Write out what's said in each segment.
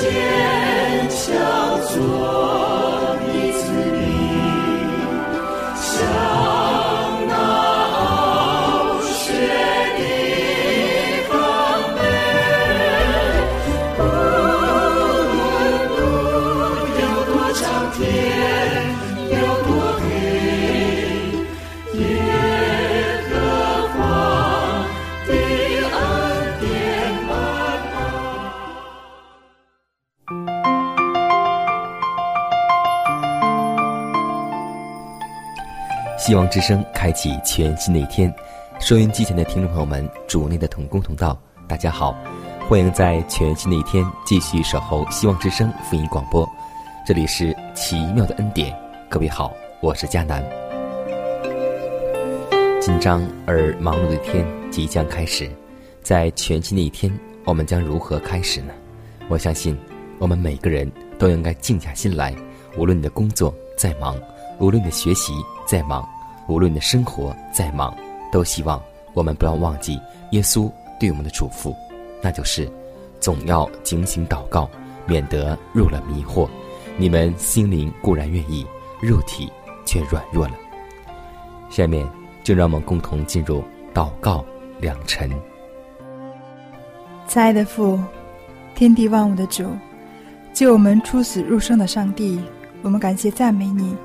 谢。希望之声开启全新的一天，收音机前的听众朋友们，主内的同工同道，大家好，欢迎在全新的一天继续守候希望之声福音广播，这里是奇妙的恩典，各位好，我是佳南。紧张而忙碌的一天即将开始，在全新的一天，我们将如何开始呢？我相信，我们每个人都应该静下心来，无论你的工作再忙，无论你的学习再忙。无论你的生活再忙，都希望我们不要忘记耶稣对我们的嘱咐，那就是总要警醒祷告，免得入了迷惑。你们心灵固然愿意，肉体却软弱了。下面就让我们共同进入祷告两晨。亲爱的父，天地万物的主，救我们出死入生的上帝，我们感谢赞美你，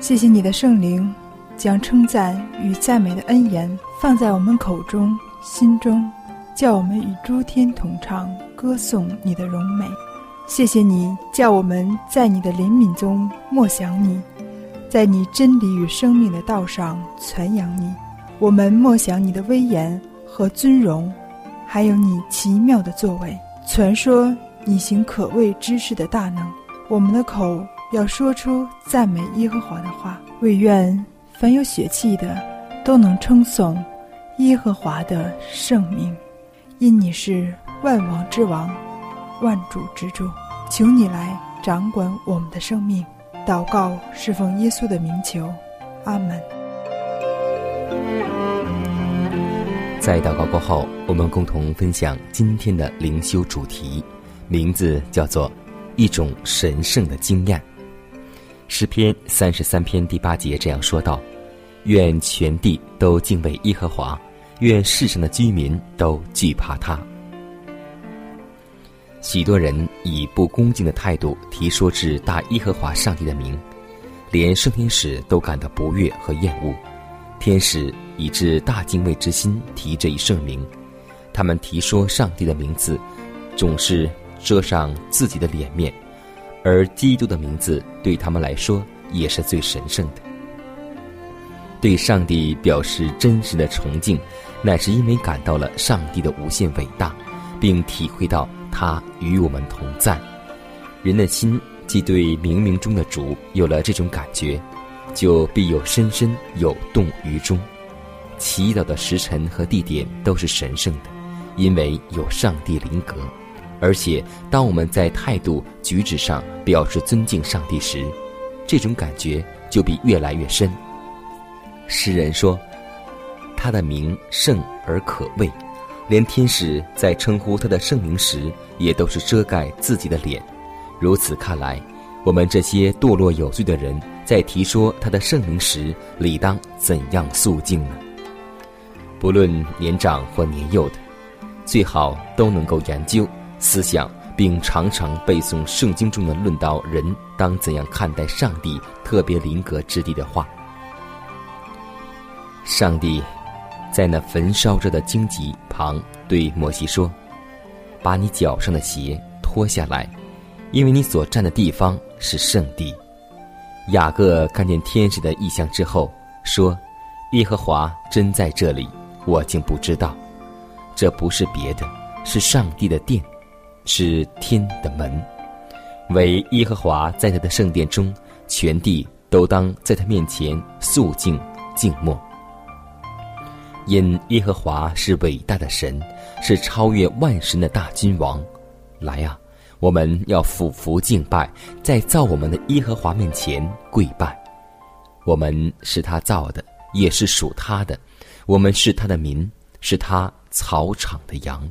谢谢你的圣灵。将称赞与赞美的恩言放在我们口中、心中，叫我们与诸天同唱，歌颂你的荣美。谢谢你，叫我们在你的怜悯中默想你，在你真理与生命的道上传扬你。我们默想你的威严和尊荣，还有你奇妙的作为，传说你行可畏之事的大能。我们的口要说出赞美耶和华的话，唯愿。凡有血气的，都能称颂耶和华的圣名，因你是万王之王，万主之主。求你来掌管我们的生命。祷告侍奉耶稣的名求，阿门。在祷告过后，我们共同分享今天的灵修主题，名字叫做“一种神圣的经验”。诗篇三十三篇第八节这样说道：“愿全地都敬畏耶和华，愿世上的居民都惧怕他。”许多人以不恭敬的态度提说至大耶和华上帝的名，连圣天使都感到不悦和厌恶。天使以至大敬畏之心提这一圣名，他们提说上帝的名字，总是遮上自己的脸面。而基督的名字对他们来说也是最神圣的。对上帝表示真实的崇敬，乃是因为感到了上帝的无限伟大，并体会到他与我们同在。人的心既对冥冥中的主有了这种感觉，就必有深深有动于衷。祈祷的时辰和地点都是神圣的，因为有上帝灵格。而且，当我们在态度举止上表示尊敬上帝时，这种感觉就比越来越深。诗人说：“他的名圣而可畏，连天使在称呼他的圣名时，也都是遮盖自己的脸。如此看来，我们这些堕落有罪的人，在提说他的圣名时，理当怎样肃静呢？不论年长或年幼的，最好都能够研究。”思想，并常常背诵圣经中的论到人当怎样看待上帝特别灵格之地的话。上帝在那焚烧着的荆棘旁对摩西说：“把你脚上的鞋脱下来，因为你所站的地方是圣地。”雅各看见天使的异象之后，说：“耶和华真在这里，我竟不知道。这不是别的，是上帝的殿，是天的门。唯耶和华在他的圣殿中，全地都当在他面前肃静静默。因耶和华是伟大的神，是超越万神的大君王。来呀！”我们要俯伏敬拜，在造我们的耶和华面前跪拜。我们是他造的，也是属他的。我们是他的民，是他草场的羊。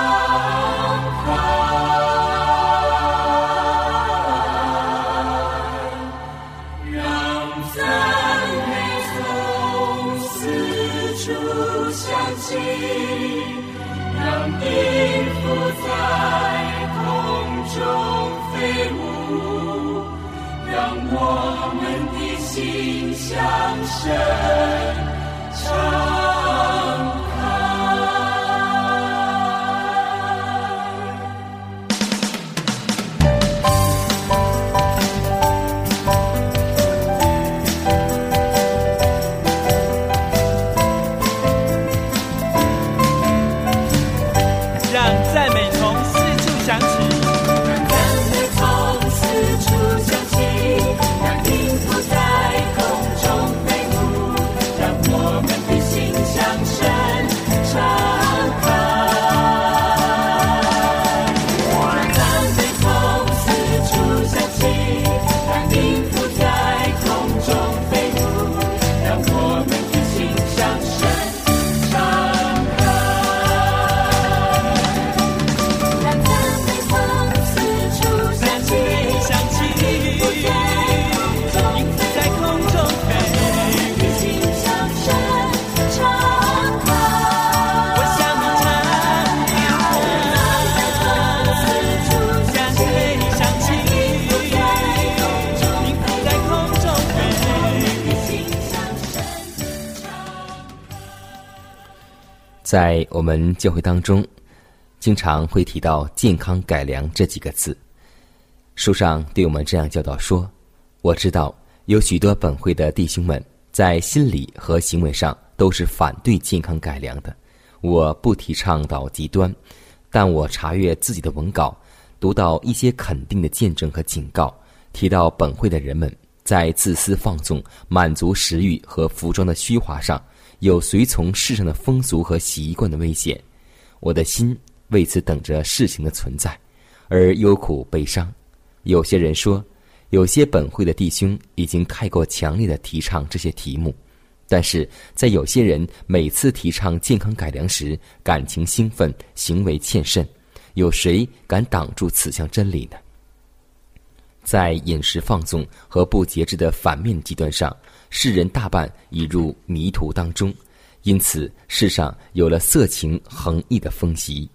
江声长。在我们教会当中，经常会提到“健康改良”这几个字。书上对我们这样教导说：“我知道有许多本会的弟兄们在心理和行为上都是反对健康改良的。我不提倡到极端，但我查阅自己的文稿，读到一些肯定的见证和警告，提到本会的人们在自私放纵、满足食欲和服装的虚华上。”有随从世上的风俗和习惯的危险，我的心为此等着事情的存在，而忧苦悲伤。有些人说，有些本会的弟兄已经太过强烈的提倡这些题目，但是在有些人每次提倡健康改良时，感情兴奋，行为欠慎，有谁敢挡住此项真理呢？在饮食放纵和不节制的反面极端上。世人大半已入迷途当中，因此世上有了色情横溢的风习。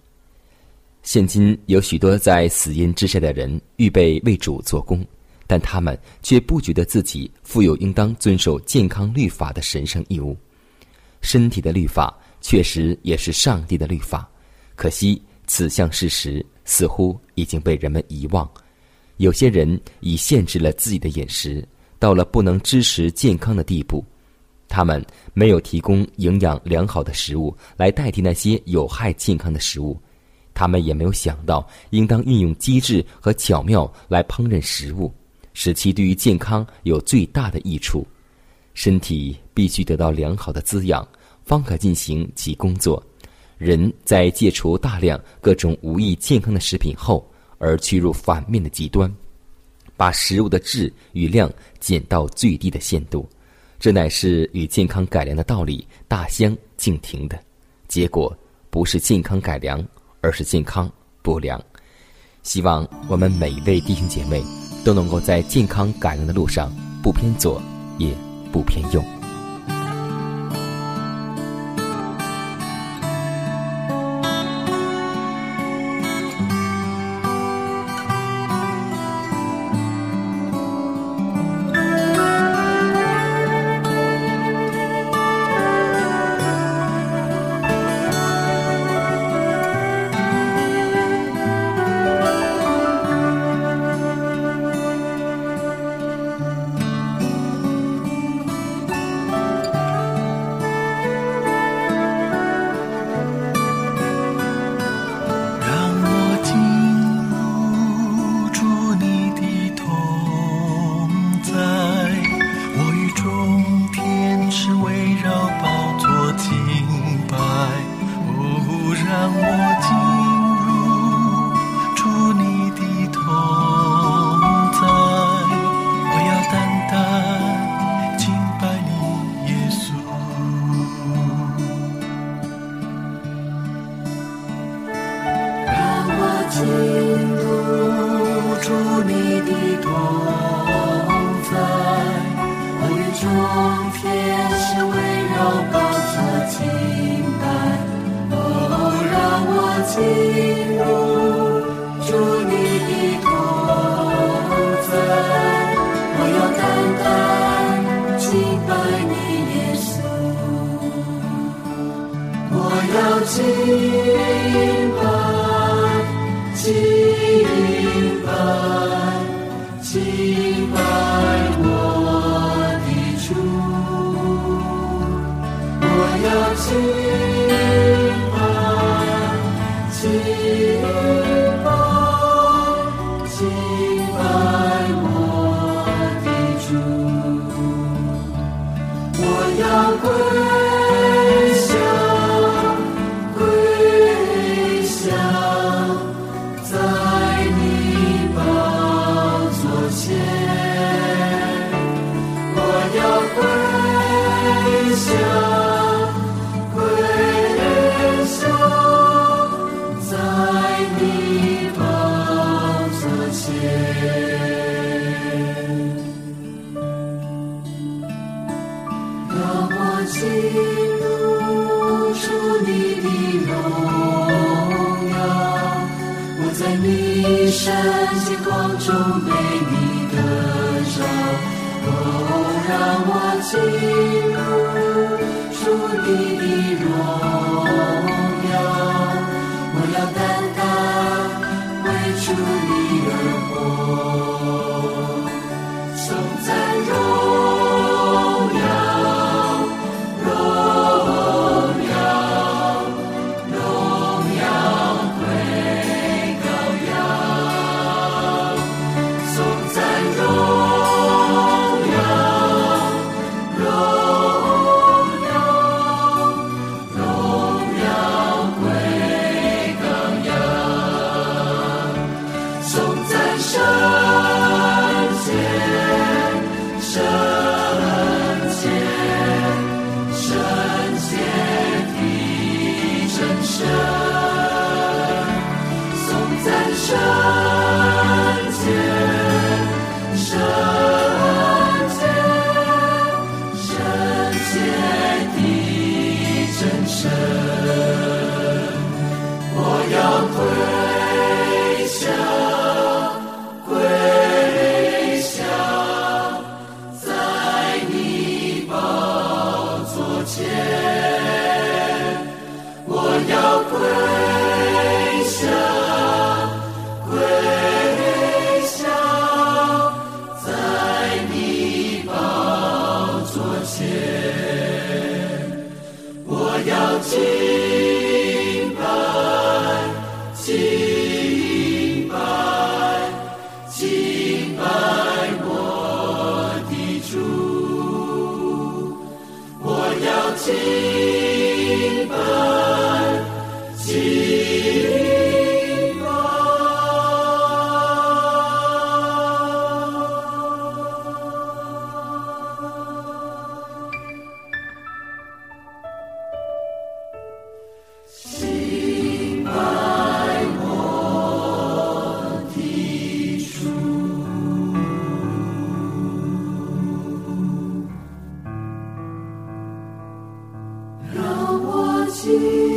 现今有许多在死荫之下的人预备为主做工，但他们却不觉得自己负有应当遵守健康律法的神圣义务。身体的律法确实也是上帝的律法，可惜此项事实似乎已经被人们遗忘。有些人已限制了自己的饮食。到了不能支持健康的地步，他们没有提供营养良好的食物来代替那些有害健康的食物，他们也没有想到应当运用机智和巧妙来烹饪食物，使其对于健康有最大的益处。身体必须得到良好的滋养，方可进行其工作。人在戒除大量各种无益健康的食品后，而趋入反面的极端。把食物的质与量减到最低的限度，这乃是与健康改良的道理大相径庭的。结果不是健康改良，而是健康不良。希望我们每一位弟兄姐妹都能够在健康改良的路上不偏左也不偏右。单单敬拜你耶稣，我要敬拜，敬拜，敬拜我的主，我要敬。see. you.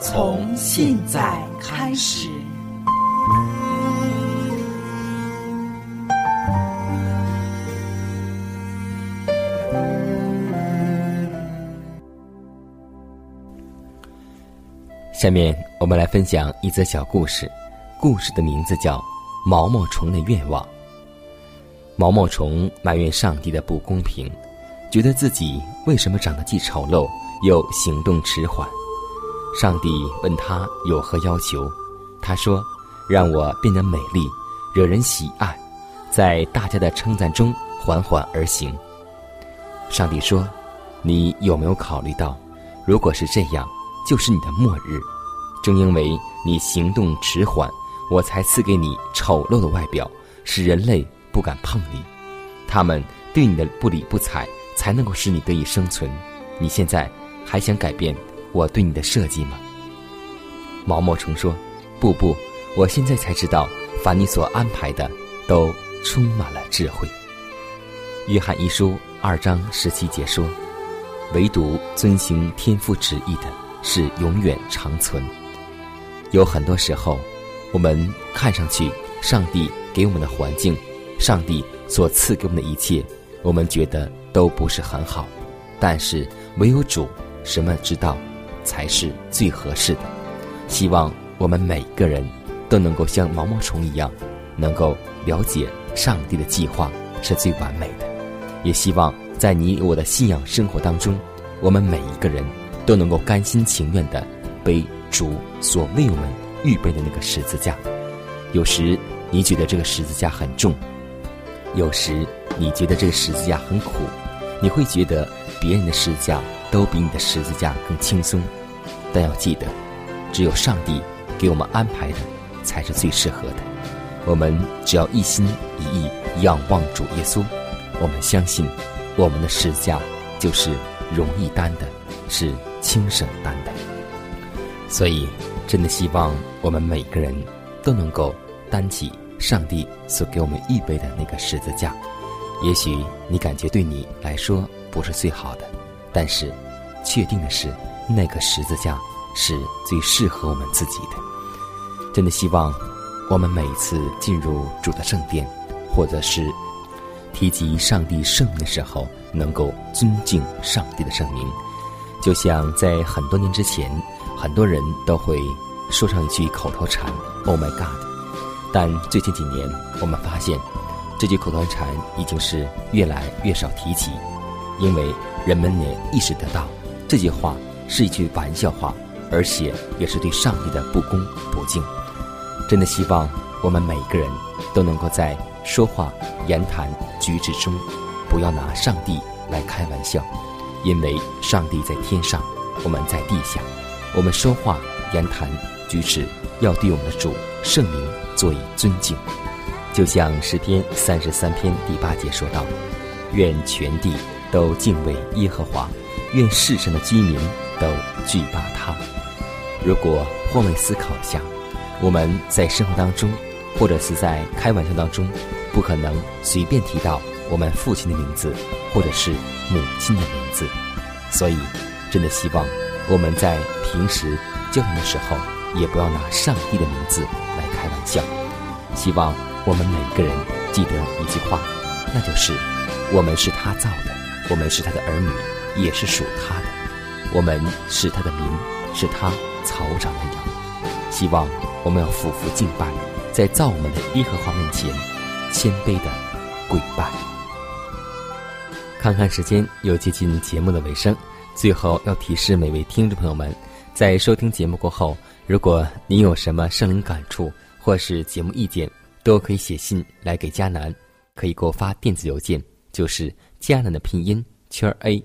从现在开始。下面我们来分享一则小故事，故事的名字叫《毛毛虫的愿望》。毛毛虫埋怨上帝的不公平，觉得自己为什么长得既丑陋又行动迟缓。上帝问他有何要求，他说：“让我变得美丽，惹人喜爱，在大家的称赞中缓缓而行。”上帝说：“你有没有考虑到，如果是这样，就是你的末日。正因为你行动迟缓，我才赐给你丑陋的外表，使人类不敢碰你。他们对你的不理不睬，才能够使你得以生存。你现在还想改变？”我对你的设计吗？毛毛虫说：“不不，我现在才知道，凡你所安排的，都充满了智慧。”约翰一书二章十七节说：“唯独遵行天父旨意的，是永远长存。”有很多时候，我们看上去，上帝给我们的环境，上帝所赐给我们的一切，我们觉得都不是很好，但是唯有主什么知道。才是最合适的。希望我们每个人都能够像毛毛虫一样，能够了解上帝的计划是最完美的。也希望在你我的信仰生活当中，我们每一个人都能够甘心情愿的背主所为我们预备的那个十字架。有时你觉得这个十字架很重，有时你觉得这个十字架很苦，你会觉得别人的十字架。都比你的十字架更轻松，但要记得，只有上帝给我们安排的才是最适合的。我们只要一心一意仰望主耶稣，我们相信我们的十字架就是容易担的，是轻省担的。所以，真的希望我们每个人都能够担起上帝所给我们预备的那个十字架。也许你感觉对你来说不是最好的，但是。确定的是，那个十字架是最适合我们自己的。真的希望，我们每次进入主的圣殿，或者是提及上帝圣名的时候，能够尊敬上帝的圣名。就像在很多年之前，很多人都会说上一句口头禅 “Oh my God”，但最近几年，我们发现这句口头禅已经是越来越少提起，因为人们也意识得到。这句话是一句玩笑话，而且也是对上帝的不恭不敬。真的希望我们每个人都能够在说话、言谈举止中，不要拿上帝来开玩笑，因为上帝在天上，我们在地下。我们说话、言谈举止要对我们的主圣灵做以尊敬。就像诗篇三十三篇第八节说道：“愿全地。”都敬畏耶和华，愿世上的居民都惧怕他。如果换位思考一下，我们在生活当中，或者是在开玩笑当中，不可能随便提到我们父亲的名字，或者是母亲的名字。所以，真的希望我们在平时交谈的时候，也不要拿上帝的名字来开玩笑。希望我们每个人记得一句话，那就是：我们是他造的，我们是他的儿女，也是属他的。我们是他的民，是他。草长的羊，希望我们要俯伏敬拜，在造我们的耶和华面前，谦卑的跪拜。看看时间，又接近节目的尾声，最后要提示每位听众朋友们，在收听节目过后，如果您有什么圣灵感触或是节目意见，都可以写信来给佳南，可以给我发电子邮件，就是佳南的拼音圈 a